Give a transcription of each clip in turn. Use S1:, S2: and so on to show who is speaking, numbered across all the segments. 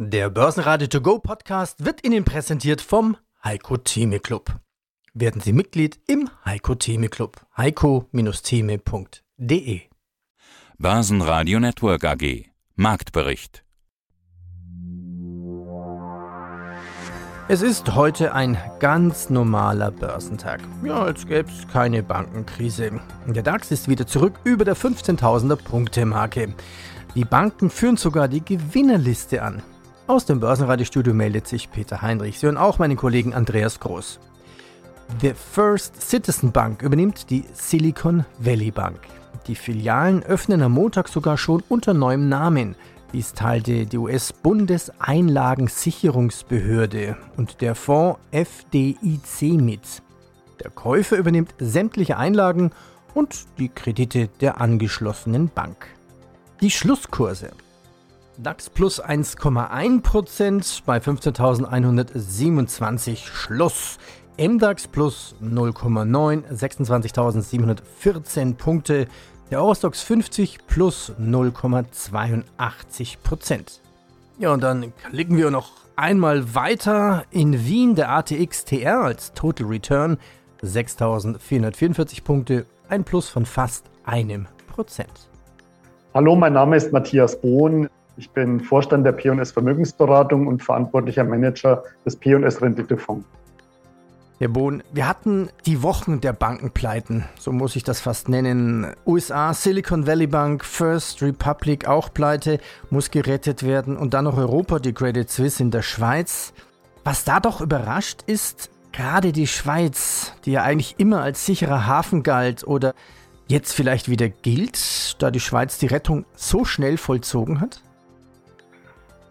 S1: Der Börsenradio To Go Podcast wird Ihnen präsentiert vom Heiko Theme Club. Werden Sie Mitglied im Heiko Theme Club. heiko-theme.de
S2: Börsenradio Network AG Marktbericht
S1: Es ist heute ein ganz normaler Börsentag. Ja, als gäbe es keine Bankenkrise. Der DAX ist wieder zurück über der 15.000er Punkte Marke. Die Banken führen sogar die Gewinnerliste an. Aus dem Börsenradiostudio meldet sich Peter Heinrich. Sie hören auch meinen Kollegen Andreas Groß. The First Citizen Bank übernimmt die Silicon Valley Bank. Die Filialen öffnen am Montag sogar schon unter neuem Namen. Dies teilte die US-Bundeseinlagensicherungsbehörde und der Fonds FDIC mit. Der Käufer übernimmt sämtliche Einlagen und die Kredite der angeschlossenen Bank. Die Schlusskurse. DAX plus 1,1% bei 15.127 Schluss. MDAX plus 0,9, 26.714 Punkte. Der Eurostox 50 plus 0,82%. Ja, und dann klicken wir noch einmal weiter. In Wien der ATX TR als Total Return 6.444 Punkte, ein Plus von fast einem Prozent.
S3: Hallo, mein Name ist Matthias Bohn. Ich bin Vorstand der P&S Vermögensberatung und verantwortlicher Manager des P&S Renditefonds.
S1: Herr Bohn, wir hatten die Wochen der Bankenpleiten, so muss ich das fast nennen. USA, Silicon Valley Bank, First Republic auch pleite, muss gerettet werden und dann noch Europa, die Credit Suisse in der Schweiz. Was da doch überrascht ist, gerade die Schweiz, die ja eigentlich immer als sicherer Hafen galt oder jetzt vielleicht wieder gilt, da die Schweiz die Rettung so schnell vollzogen hat?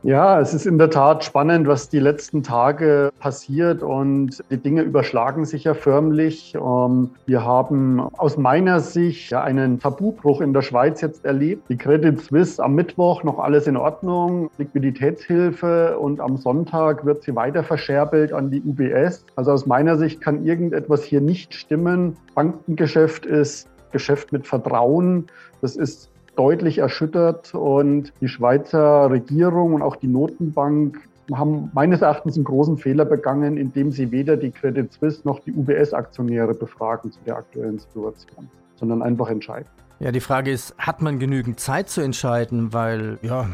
S3: Ja, es ist in der Tat spannend, was die letzten Tage passiert und die Dinge überschlagen sich ja förmlich. Ähm, wir haben aus meiner Sicht einen Tabubruch in der Schweiz jetzt erlebt. Die Credit Suisse am Mittwoch noch alles in Ordnung, Liquiditätshilfe und am Sonntag wird sie weiter verscherbelt an die UBS. Also aus meiner Sicht kann irgendetwas hier nicht stimmen. Bankengeschäft ist Geschäft mit Vertrauen. Das ist deutlich erschüttert und die Schweizer Regierung und auch die Notenbank haben meines Erachtens einen großen Fehler begangen, indem sie weder die Credit Suisse noch die UBS-Aktionäre befragen zu der aktuellen Situation, sondern einfach entscheiden.
S1: Ja, die Frage ist, hat man genügend Zeit zu entscheiden? Weil, ja,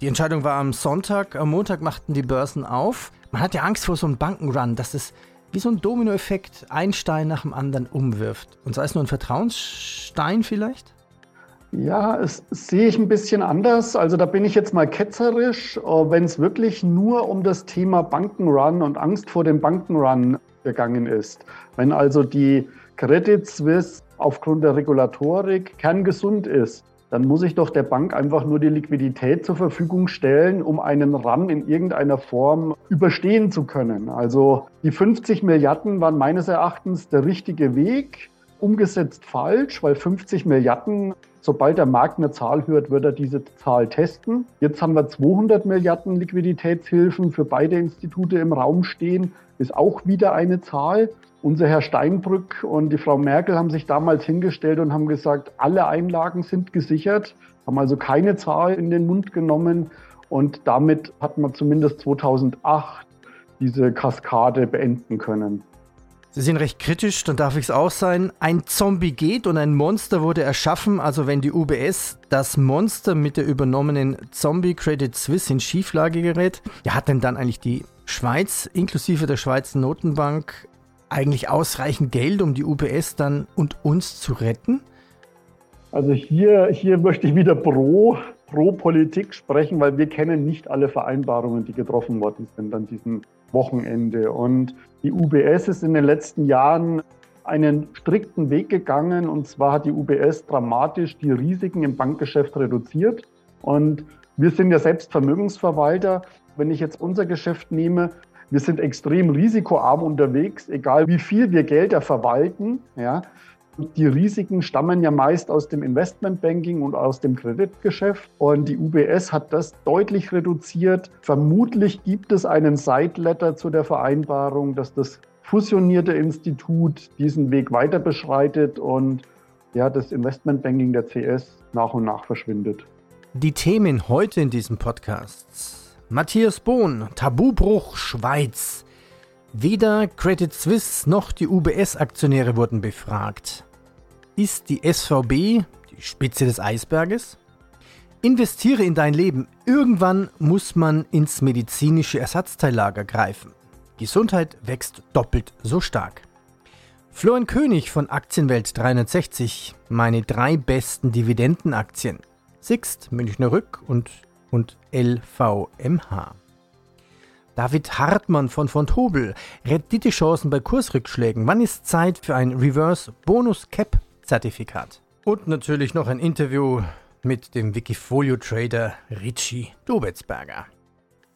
S1: die Entscheidung war am Sonntag, am Montag machten die Börsen auf. Man hat ja Angst vor so einem Bankenrun, dass es wie so ein Dominoeffekt ein Stein nach dem anderen umwirft. Und sei es nur ein Vertrauensstein vielleicht?
S3: Ja, es sehe ich ein bisschen anders. Also da bin ich jetzt mal ketzerisch. Oh, wenn es wirklich nur um das Thema Bankenrun und Angst vor dem Bankenrun gegangen ist, wenn also die Credit Suisse aufgrund der Regulatorik kerngesund ist, dann muss ich doch der Bank einfach nur die Liquidität zur Verfügung stellen, um einen Run in irgendeiner Form überstehen zu können. Also die 50 Milliarden waren meines Erachtens der richtige Weg umgesetzt falsch, weil 50 Milliarden, sobald der Markt eine Zahl hört, wird er diese Zahl testen. Jetzt haben wir 200 Milliarden Liquiditätshilfen für beide Institute im Raum stehen, ist auch wieder eine Zahl. Unser Herr Steinbrück und die Frau Merkel haben sich damals hingestellt und haben gesagt, alle Einlagen sind gesichert, haben also keine Zahl in den Mund genommen und damit hat man zumindest 2008 diese Kaskade beenden können.
S1: Sie sind recht kritisch, dann darf ich es auch sein. Ein Zombie geht und ein Monster wurde erschaffen. Also wenn die UBS das Monster mit der übernommenen Zombie Credit Suisse in Schieflage gerät, ja, hat denn dann eigentlich die Schweiz inklusive der Schweizer Notenbank eigentlich ausreichend Geld, um die UBS dann und uns zu retten?
S3: Also hier, hier möchte ich wieder pro, pro Politik sprechen, weil wir kennen nicht alle Vereinbarungen, die getroffen worden sind an diesem Wochenende. Und die UBS ist in den letzten Jahren einen strikten Weg gegangen. Und zwar hat die UBS dramatisch die Risiken im Bankgeschäft reduziert. Und wir sind ja selbst Vermögensverwalter. Wenn ich jetzt unser Geschäft nehme, wir sind extrem risikoarm unterwegs, egal wie viel wir Gelder verwalten. Ja. Die Risiken stammen ja meist aus dem Investmentbanking und aus dem Kreditgeschäft. Und die UBS hat das deutlich reduziert. Vermutlich gibt es einen Side-Letter zu der Vereinbarung, dass das fusionierte Institut diesen Weg weiter beschreitet und ja, das Investmentbanking der CS nach und nach verschwindet.
S1: Die Themen heute in diesem Podcast Matthias Bohn, Tabubruch Schweiz. Weder Credit Suisse noch die UBS-Aktionäre wurden befragt. Ist die SVB die Spitze des Eisberges? Investiere in dein Leben. Irgendwann muss man ins medizinische Ersatzteillager greifen. Gesundheit wächst doppelt so stark. Florian König von Aktienwelt 360, meine drei besten Dividendenaktien. Sixt, Münchner Rück und, und LVMH. David Hartmann von von Tobel, Renditechancen bei Kursrückschlägen. Wann ist Zeit für ein Reverse Bonus Cap Zertifikat? Und natürlich noch ein Interview mit dem Wikifolio Trader Richie Dobetsberger.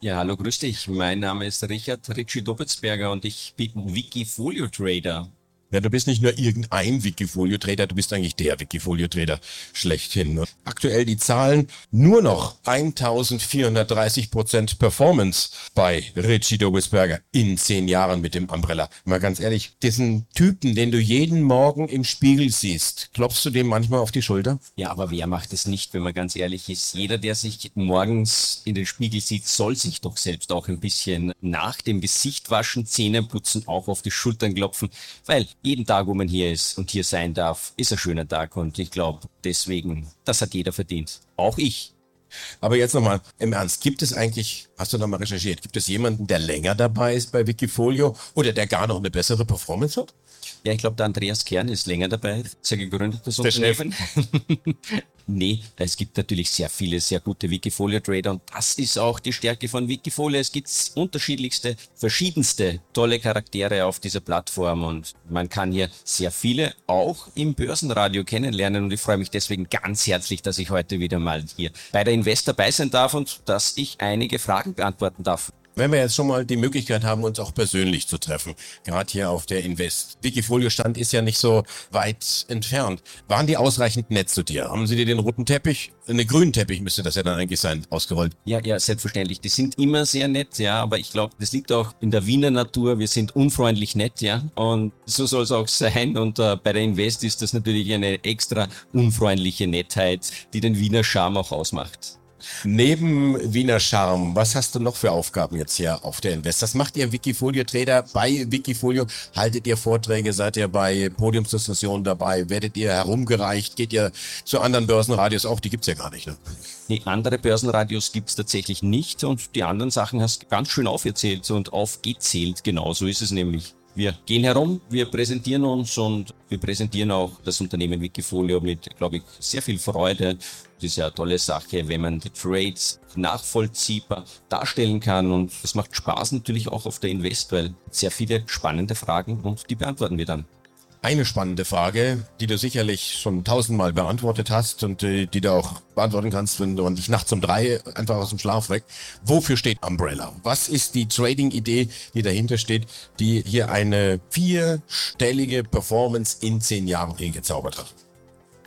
S4: Ja, hallo, grüß dich. Mein Name ist Richard Richie Dobetsberger und ich bin Wikifolio Trader.
S5: Ja, du bist nicht nur irgendein Wikifolio-Trader, du bist eigentlich der Wikifolio-Trader schlechthin. Ne? Aktuell die Zahlen nur noch 1430 Prozent Performance bei Richie Dobesberger in zehn Jahren mit dem Umbrella. Mal ganz ehrlich, diesen Typen, den du jeden Morgen im Spiegel siehst, klopfst du dem manchmal auf die Schulter?
S4: Ja, aber wer macht es nicht, wenn man ganz ehrlich ist? Jeder, der sich morgens in den Spiegel sieht, soll sich doch selbst auch ein bisschen nach dem Gesicht waschen, Zähne putzen, auch auf die Schultern klopfen, weil jeden Tag, wo man hier ist und hier sein darf, ist ein schöner Tag und ich glaube, deswegen, das hat jeder verdient. Auch ich.
S5: Aber jetzt nochmal im Ernst, gibt es eigentlich, hast du nochmal recherchiert, gibt es jemanden, der länger dabei ist bei Wikifolio oder der gar noch eine bessere Performance hat?
S4: Ja, ich glaube, der Andreas Kern ist länger dabei. Sehr gegründet, das
S5: Der
S4: Unternehmen. nee, es gibt natürlich sehr viele sehr gute Wikifolio-Trader und das ist auch die Stärke von Wikifolio. Es gibt unterschiedlichste, verschiedenste tolle Charaktere auf dieser Plattform und man kann hier sehr viele auch im Börsenradio kennenlernen und ich freue mich deswegen ganz herzlich, dass ich heute wieder mal hier bei der Invest dabei sein darf und dass ich einige Fragen beantworten darf.
S5: Wenn wir jetzt schon mal die Möglichkeit haben, uns auch persönlich zu treffen, gerade hier auf der Invest. Wikifolio-Stand ist ja nicht so weit entfernt. Waren die ausreichend nett zu dir? Haben sie dir den roten Teppich, einen grünen Teppich müsste das ja dann eigentlich sein, ausgerollt?
S4: Ja, ja, selbstverständlich. Die sind immer sehr nett, ja, aber ich glaube, das liegt auch in der Wiener Natur. Wir sind unfreundlich nett, ja, und so soll es auch sein. Und äh, bei der Invest ist das natürlich eine extra unfreundliche Nettheit, die den Wiener Charme auch ausmacht.
S5: Neben Wiener Charme, was hast du noch für Aufgaben jetzt hier auf der Invest? Das macht ihr Wikifolio-Trader bei Wikifolio? Haltet ihr Vorträge? Seid ihr bei Podiumsdiskussionen dabei? Werdet ihr herumgereicht? Geht ihr zu anderen Börsenradios auch? Die gibt's ja gar nicht, ne?
S4: Nee, andere Börsenradios gibt's tatsächlich nicht und die anderen Sachen hast du ganz schön aufgezählt und aufgezählt. Genau so ist es nämlich. Wir gehen herum, wir präsentieren uns und wir präsentieren auch das Unternehmen Wikifolio mit, glaube ich, sehr viel Freude. Das ist ja eine tolle Sache, wenn man die Trades nachvollziehbar darstellen kann und es macht Spaß natürlich auch auf der Invest, weil sehr viele spannende Fragen und die beantworten wir dann.
S5: Eine spannende Frage, die du sicherlich schon tausendmal beantwortet hast und äh, die du auch beantworten kannst, wenn du dich nachts um drei einfach aus dem Schlaf weckt. Wofür steht Umbrella? Was ist die Trading-Idee, die dahinter steht, die hier eine vierstellige Performance in zehn Jahren hingezaubert hat?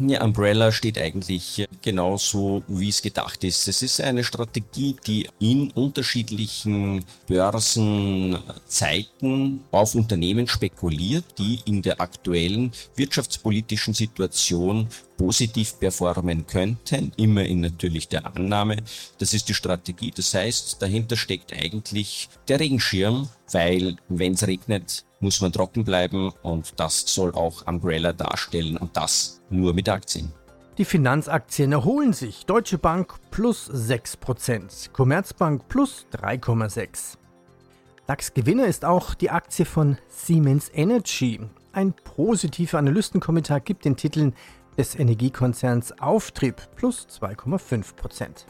S4: Umbrella steht eigentlich genauso, wie es gedacht ist. Es ist eine Strategie, die in unterschiedlichen Börsenzeiten auf Unternehmen spekuliert, die in der aktuellen wirtschaftspolitischen Situation positiv performen könnten, immer in natürlich der Annahme, das ist die Strategie. Das heißt, dahinter steckt eigentlich der Regenschirm, weil wenn es regnet, muss man trocken bleiben und das soll auch Umbrella darstellen und das nur mit Aktien.
S1: Die Finanzaktien erholen sich. Deutsche Bank plus 6%, Commerzbank plus 3,6%. DAX-Gewinner ist auch die Aktie von Siemens Energy. Ein positiver Analystenkommentar gibt den Titeln des Energiekonzerns Auftrieb plus 2,5%.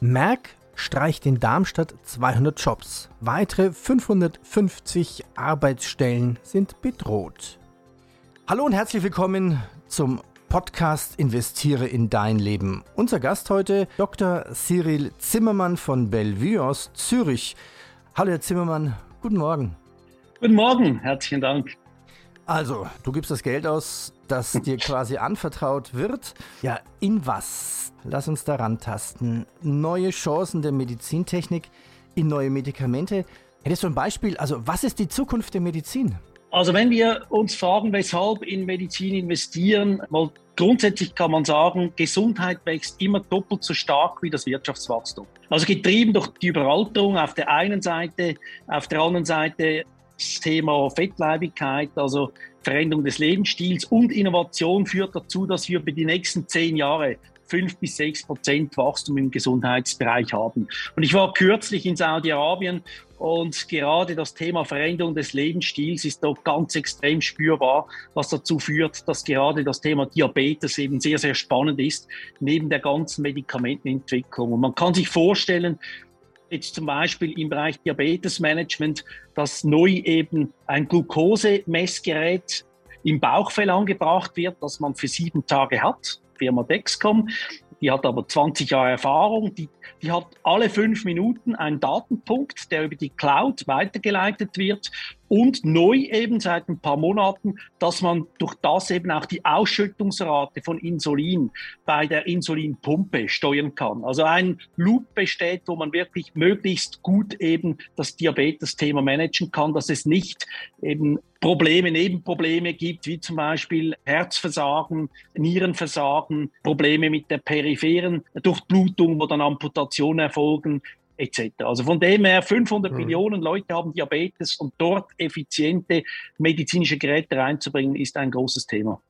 S1: Merck streicht in Darmstadt 200 Jobs. Weitere 550 Arbeitsstellen sind bedroht. Hallo und herzlich willkommen zum Podcast Investiere in dein Leben. Unser Gast heute Dr. Cyril Zimmermann von Bellevue aus Zürich. Hallo Herr Zimmermann, guten Morgen.
S6: Guten Morgen, herzlichen Dank.
S1: Also, du gibst das Geld aus, das dir quasi anvertraut wird. Ja, in was? Lass uns daran tasten. Neue Chancen der Medizintechnik in neue Medikamente. Hättest du ein Beispiel? Also, was ist die Zukunft der Medizin?
S6: Also wenn wir uns fragen, weshalb in Medizin investieren, mal Grundsätzlich kann man sagen, Gesundheit wächst immer doppelt so stark wie das Wirtschaftswachstum. Also getrieben durch die Überalterung auf der einen Seite, auf der anderen Seite das Thema Fettleibigkeit, also Veränderung des Lebensstils und Innovation führt dazu, dass wir über die nächsten zehn Jahre fünf bis sechs Prozent Wachstum im Gesundheitsbereich haben. Und ich war kürzlich in Saudi-Arabien und gerade das Thema Veränderung des Lebensstils ist dort ganz extrem spürbar, was dazu führt, dass gerade das Thema Diabetes eben sehr, sehr spannend ist, neben der ganzen Medikamentenentwicklung. Und man kann sich vorstellen, jetzt zum Beispiel im Bereich Diabetesmanagement, dass neu eben ein Glukosemessgerät im Bauchfell angebracht wird, das man für sieben Tage hat. Firma Dexcom. Die hat aber 20 Jahre Erfahrung. Die, die hat alle fünf Minuten einen Datenpunkt, der über die Cloud weitergeleitet wird und neu eben seit ein paar Monaten, dass man durch das eben auch die Ausschüttungsrate von Insulin bei der Insulinpumpe steuern kann. Also ein Loop besteht, wo man wirklich möglichst gut eben das Diabetes-Thema managen kann, dass es nicht eben Probleme, Nebenprobleme gibt, wie zum Beispiel Herzversagen, Nierenversagen, Probleme mit der peripheren Durchblutung, wo dann Amputationen erfolgen, etc. Also von dem her 500 mhm. Millionen Leute haben Diabetes und dort effiziente medizinische Geräte reinzubringen, ist ein großes Thema.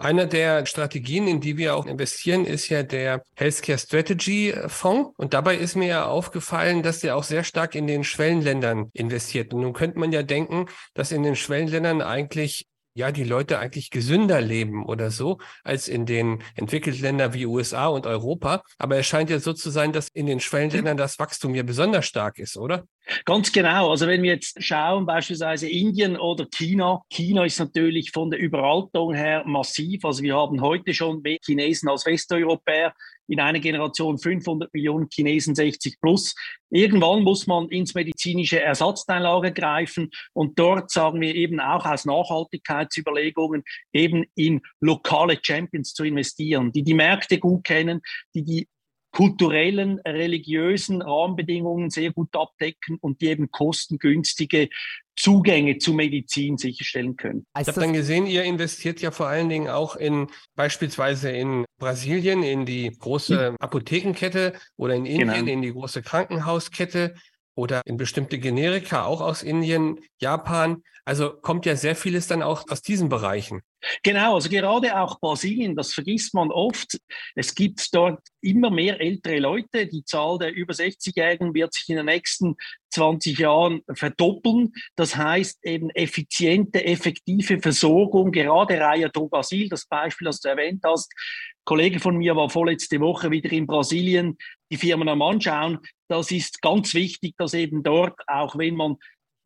S7: Einer der Strategien, in die wir auch investieren, ist ja der Healthcare Strategy Fonds. Und dabei ist mir ja aufgefallen, dass der auch sehr stark in den Schwellenländern investiert. Und nun könnte man ja denken, dass in den Schwellenländern eigentlich ja, die Leute eigentlich gesünder leben oder so, als in den entwickelten Ländern wie USA und Europa. Aber es scheint ja so zu sein, dass in den Schwellenländern das Wachstum ja besonders stark ist, oder?
S6: Ganz genau. Also wenn wir jetzt schauen, beispielsweise Indien oder China. China ist natürlich von der Überalterung her massiv. Also wir haben heute schon mehr Chinesen als Westeuropäer in einer Generation 500 Millionen Chinesen 60 plus. Irgendwann muss man ins medizinische Ersatzteillager greifen und dort sagen wir eben auch aus Nachhaltigkeitsüberlegungen eben in lokale Champions zu investieren, die die Märkte gut kennen, die die kulturellen, religiösen Rahmenbedingungen sehr gut abdecken und die eben kostengünstige Zugänge zu Medizin sicherstellen können.
S7: Ich habe dann gesehen, ihr investiert ja vor allen Dingen auch in beispielsweise in Brasilien, in die große Apothekenkette oder in Indien, genau. in die große Krankenhauskette oder in bestimmte Generika, auch aus Indien, Japan. Also kommt ja sehr vieles dann auch aus diesen Bereichen.
S6: Genau, also gerade auch Brasilien, das vergisst man oft. Es gibt dort immer mehr ältere Leute. Die Zahl der über 60-Jährigen wird sich in den nächsten 20 Jahren verdoppeln. Das heißt eben effiziente, effektive Versorgung, gerade Reihe Drogasil, das Beispiel, das du erwähnt hast. Ein Kollege von mir war vorletzte Woche wieder in Brasilien, die Firmen am Anschauen. Das ist ganz wichtig, dass eben dort, auch wenn man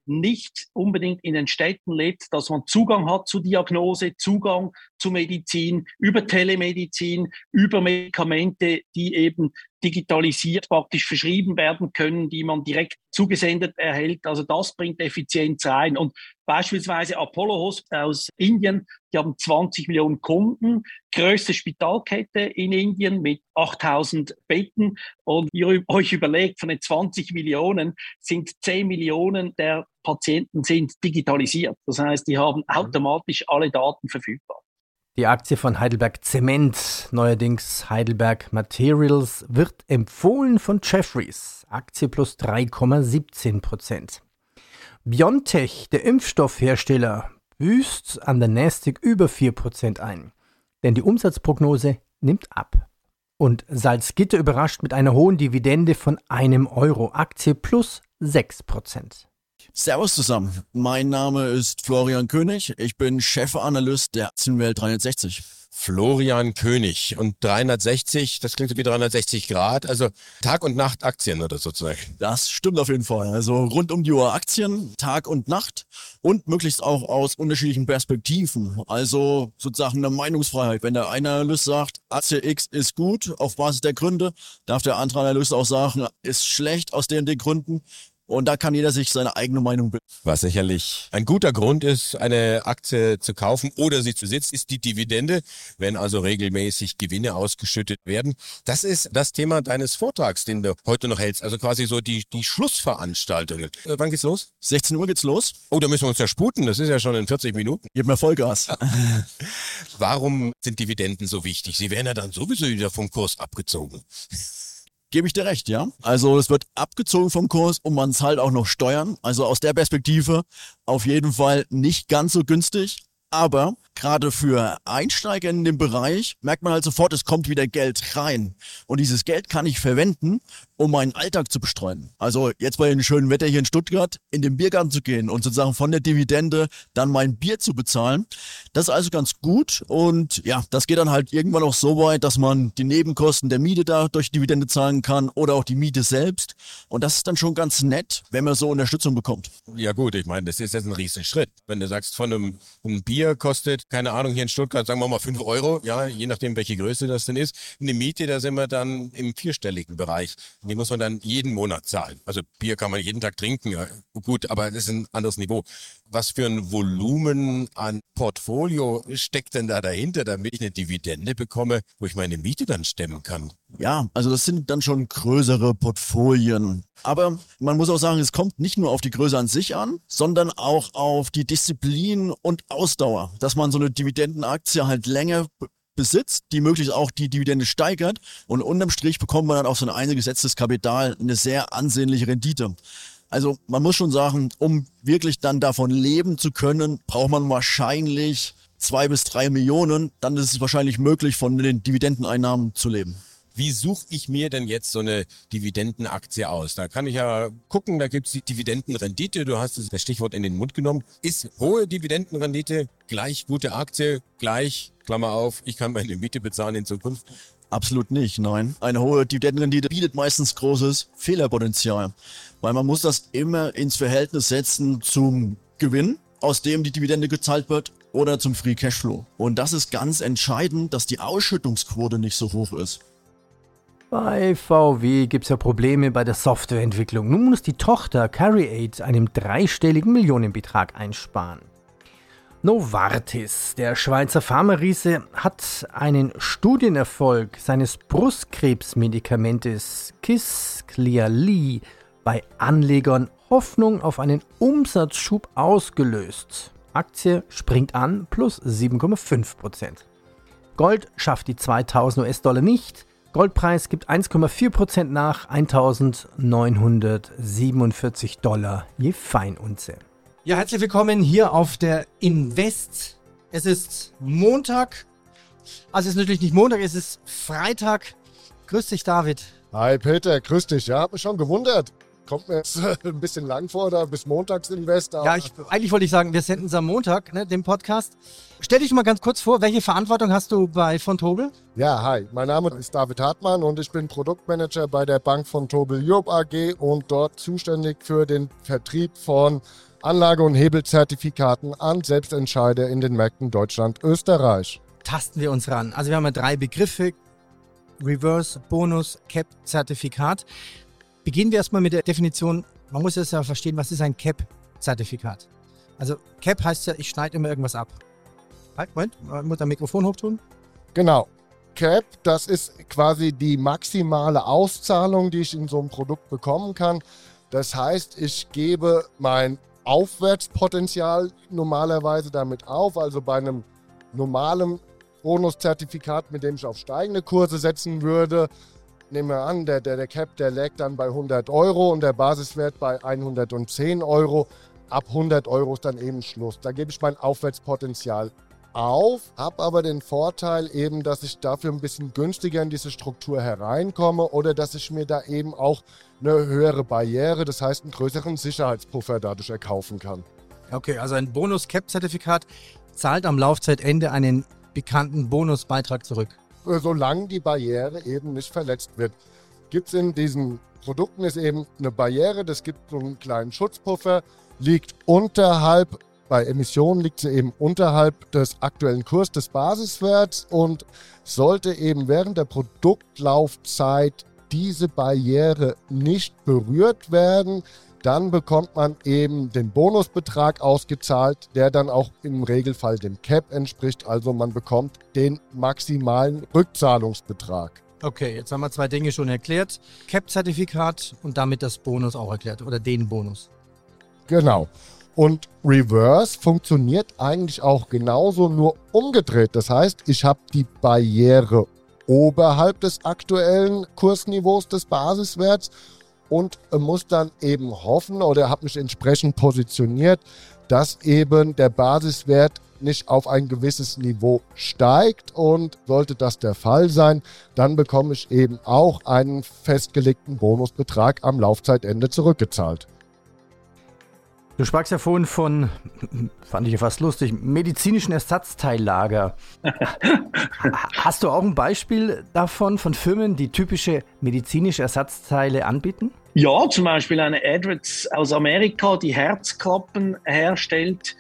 S6: nicht unbedingt in den Städten lebt, dass man Zugang hat zu Diagnose, Zugang zu Medizin, über Telemedizin, über Medikamente, die eben digitalisiert praktisch verschrieben werden können, die man direkt zugesendet erhält. Also das bringt Effizienz rein. Und beispielsweise Apollo Hospital aus Indien, die haben 20 Millionen Kunden, größte Spitalkette in Indien mit 8000 Betten. Und ihr euch überlegt, von den 20 Millionen sind 10 Millionen der Patienten sind digitalisiert. Das heißt, die haben mhm. automatisch alle Daten verfügbar.
S1: Die Aktie von Heidelberg Zement, neuerdings Heidelberg Materials, wird empfohlen von Jeffries. Aktie plus 3,17 Prozent. BioNTech, der Impfstoffhersteller, büßt an der Nasdaq über 4 Prozent ein. Denn die Umsatzprognose nimmt ab. Und Salzgitter überrascht mit einer hohen Dividende von einem Euro. Aktie plus 6 Prozent.
S8: Servus zusammen. Mein Name ist Florian König. Ich bin Chefanalyst der Aktienwelt 360.
S5: Florian König und 360, das klingt wie 360 Grad, also Tag und Nacht Aktien oder sozusagen.
S8: Das stimmt auf jeden Fall. Also rund um die Uhr Aktien, Tag und Nacht und möglichst auch aus unterschiedlichen Perspektiven. Also sozusagen eine Meinungsfreiheit. Wenn der eine Analyst sagt, Aktie X ist gut auf Basis der Gründe, darf der andere Analyst auch sagen, ist schlecht aus den, den Gründen. Und da kann jeder sich seine eigene Meinung bilden.
S5: Was sicherlich ein guter Grund ist, eine Aktie zu kaufen oder sie zu sitzen, ist die Dividende, wenn also regelmäßig Gewinne ausgeschüttet werden. Das ist das Thema deines Vortrags, den du heute noch hältst. Also quasi so die, die Schlussveranstaltungen. Äh, wann geht's los?
S8: 16 Uhr geht's los.
S5: Oh, da müssen wir uns ja sputen. Das ist ja schon in 40 Minuten.
S8: Gib mir Vollgas.
S5: Warum sind Dividenden so wichtig? Sie werden ja dann sowieso wieder vom Kurs abgezogen.
S8: Gebe ich dir recht, ja. Also es wird abgezogen vom Kurs und man zahlt auch noch Steuern. Also aus der Perspektive auf jeden Fall nicht ganz so günstig. Aber gerade für Einsteiger in dem Bereich merkt man halt sofort, es kommt wieder Geld rein. Und dieses Geld kann ich verwenden, um meinen Alltag zu bestreuen. Also jetzt bei dem schönen Wetter hier in Stuttgart in den Biergarten zu gehen und sozusagen von der Dividende dann mein Bier zu bezahlen. Das ist also ganz gut und ja, das geht dann halt irgendwann auch so weit, dass man die Nebenkosten der Miete da durch Dividende zahlen kann oder auch die Miete selbst. Und das ist dann schon ganz nett, wenn man so Unterstützung bekommt.
S5: Ja gut, ich meine, das ist jetzt ein riesen Schritt. Wenn du sagst, von einem, einem Bier kostet, keine Ahnung, hier in Stuttgart, sagen wir mal fünf Euro, ja, je nachdem, welche Größe das denn ist. Eine Miete, da sind wir dann im vierstelligen Bereich. Die muss man dann jeden Monat zahlen. Also Bier kann man jeden Tag trinken, ja, gut, aber das ist ein anderes Niveau. Was für ein Volumen an Portfolio steckt denn da dahinter, damit ich eine Dividende bekomme, wo ich meine Miete dann stemmen kann?
S8: Ja, also das sind dann schon größere Portfolien. Aber man muss auch sagen, es kommt nicht nur auf die Größe an sich an, sondern auch auf die Disziplin und Ausdauer, dass man so eine Dividendenaktie halt länger besitzt, die möglichst auch die Dividende steigert und unterm Strich bekommt man dann auf so ein eingesetztes Kapital eine sehr ansehnliche Rendite. Also man muss schon sagen, um wirklich dann davon leben zu können, braucht man wahrscheinlich zwei bis drei Millionen. Dann ist es wahrscheinlich möglich, von den Dividendeneinnahmen zu leben.
S5: Wie suche ich mir denn jetzt so eine Dividendenaktie aus? Da kann ich ja gucken, da gibt es die Dividendenrendite, du hast das Stichwort in den Mund genommen. Ist hohe Dividendenrendite gleich gute Aktie, gleich, Klammer auf, ich kann meine Miete bezahlen in Zukunft?
S8: Absolut nicht, nein. Eine hohe Dividendenrendite bietet meistens großes Fehlerpotenzial, weil man muss das immer ins Verhältnis setzen zum Gewinn, aus dem die Dividende gezahlt wird, oder zum Free Cashflow. Und das ist ganz entscheidend, dass die Ausschüttungsquote nicht so hoch ist.
S1: Bei VW gibt es ja Probleme bei der Softwareentwicklung. Nun muss die Tochter CarryAid einen dreistelligen Millionenbetrag einsparen. Novartis, der Schweizer Pharmariese, hat einen Studienerfolg seines Brustkrebsmedikamentes Kisqali bei Anlegern Hoffnung auf einen Umsatzschub ausgelöst. Aktie springt an plus 7,5%. Gold schafft die 2000 US-Dollar nicht. Goldpreis gibt 1,4% nach 1947 Dollar je Feinunze.
S9: Ja, herzlich willkommen hier auf der Invest. Es ist Montag. Also es ist natürlich nicht Montag, es ist Freitag. Grüß dich, David.
S10: Hi Peter, grüß dich. Ja, hab mich schon gewundert. Kommt mir jetzt ein bisschen lang vor, da bis Montagsinvest.
S9: Ja, ich, eigentlich wollte ich sagen, wir senden es am Montag, ne, den Podcast. Stell dich mal ganz kurz vor, welche Verantwortung hast du bei von Tobel?
S10: Ja, hi, mein Name ist David Hartmann und ich bin Produktmanager bei der Bank von Tobel Europe AG und dort zuständig für den Vertrieb von Anlage- und Hebelzertifikaten an Selbstentscheider in den Märkten Deutschland, Österreich.
S9: Tasten wir uns ran. Also wir haben ja drei Begriffe. Reverse, Bonus, Cap, Zertifikat. Beginnen wir erstmal mit der Definition. Man muss jetzt ja verstehen, was ist ein Cap-Zertifikat? Also Cap heißt ja, ich schneide immer irgendwas ab. Halt, Moment, muss das Mikrofon hochtun?
S10: Genau. Cap, das ist quasi die maximale Auszahlung, die ich in so einem Produkt bekommen kann. Das heißt, ich gebe mein Aufwärtspotenzial normalerweise damit auf. Also bei einem normalen Bonuszertifikat, mit dem ich auf steigende Kurse setzen würde, nehmen wir an, der, der, der Cap, der lag dann bei 100 Euro und der Basiswert bei 110 Euro. Ab 100 Euro ist dann eben Schluss. Da gebe ich mein Aufwärtspotenzial auf, habe aber den Vorteil eben, dass ich dafür ein bisschen günstiger in diese Struktur hereinkomme oder dass ich mir da eben auch eine höhere Barriere, das heißt einen größeren Sicherheitspuffer dadurch erkaufen kann.
S9: Okay, also ein Bonus-Cap-Zertifikat zahlt am Laufzeitende einen bekannten Bonusbeitrag zurück.
S10: Solange die Barriere eben nicht verletzt wird. Gibt es in diesen Produkten ist eben eine Barriere, das gibt so einen kleinen Schutzpuffer, liegt unterhalb bei Emissionen liegt sie eben unterhalb des aktuellen Kurs des Basiswerts und sollte eben während der Produktlaufzeit diese Barriere nicht berührt werden, dann bekommt man eben den Bonusbetrag ausgezahlt, der dann auch im Regelfall dem Cap entspricht. Also man bekommt den maximalen Rückzahlungsbetrag.
S9: Okay, jetzt haben wir zwei Dinge schon erklärt. Cap-Zertifikat und damit das Bonus auch erklärt oder den Bonus.
S10: Genau. Und Reverse funktioniert eigentlich auch genauso, nur umgedreht. Das heißt, ich habe die Barriere oberhalb des aktuellen Kursniveaus des Basiswerts und muss dann eben hoffen oder habe mich entsprechend positioniert, dass eben der Basiswert nicht auf ein gewisses Niveau steigt und sollte das der Fall sein, dann bekomme ich eben auch einen festgelegten Bonusbetrag am Laufzeitende zurückgezahlt.
S1: Du sprachst ja vorhin von, fand ich ja fast lustig, medizinischen Ersatzteillager. Hast du auch ein Beispiel davon, von Firmen, die typische medizinische Ersatzteile anbieten?
S6: Ja, zum Beispiel eine Edwards aus Amerika, die Herzklappen herstellt.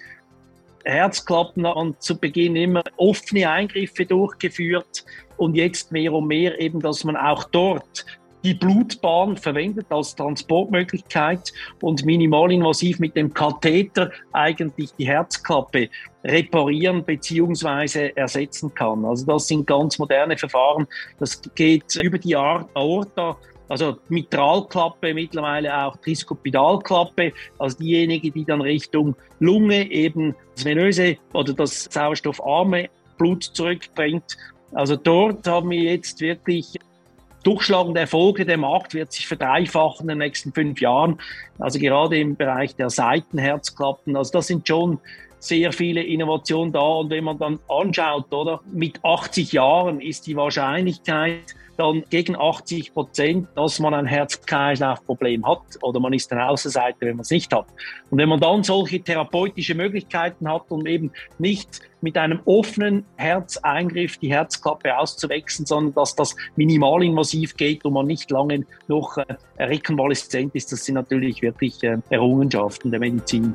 S6: Herzklappen und zu Beginn immer offene Eingriffe durchgeführt und jetzt mehr und mehr eben, dass man auch dort die Blutbahn verwendet als Transportmöglichkeit und minimalinvasiv mit dem Katheter eigentlich die Herzklappe reparieren bzw. ersetzen kann. Also das sind ganz moderne Verfahren. Das geht über die Aorta also Mitralklappe, mittlerweile auch Triskopidalklappe, also diejenigen, die dann Richtung Lunge eben das venöse oder das sauerstoffarme Blut zurückbringt. Also dort haben wir jetzt wirklich durchschlagende Erfolge. Der Markt wird sich verdreifachen in den nächsten fünf Jahren. Also gerade im Bereich der Seitenherzklappen. Also das sind schon sehr viele Innovationen da. Und wenn man dann anschaut, oder, mit 80 Jahren ist die Wahrscheinlichkeit, dann gegen 80 Prozent, dass man ein Herz-Kreislauf-Problem hat oder man ist eine Außenseite, wenn man es nicht hat. Und wenn man dann solche therapeutische Möglichkeiten hat und eben nicht mit einem offenen Herzeingriff die Herzklappe auszuwechseln, sondern dass das minimalinvasiv geht und man nicht lange noch äh, rekonvaleszent ist, das sind natürlich wirklich äh, Errungenschaften der Medizin.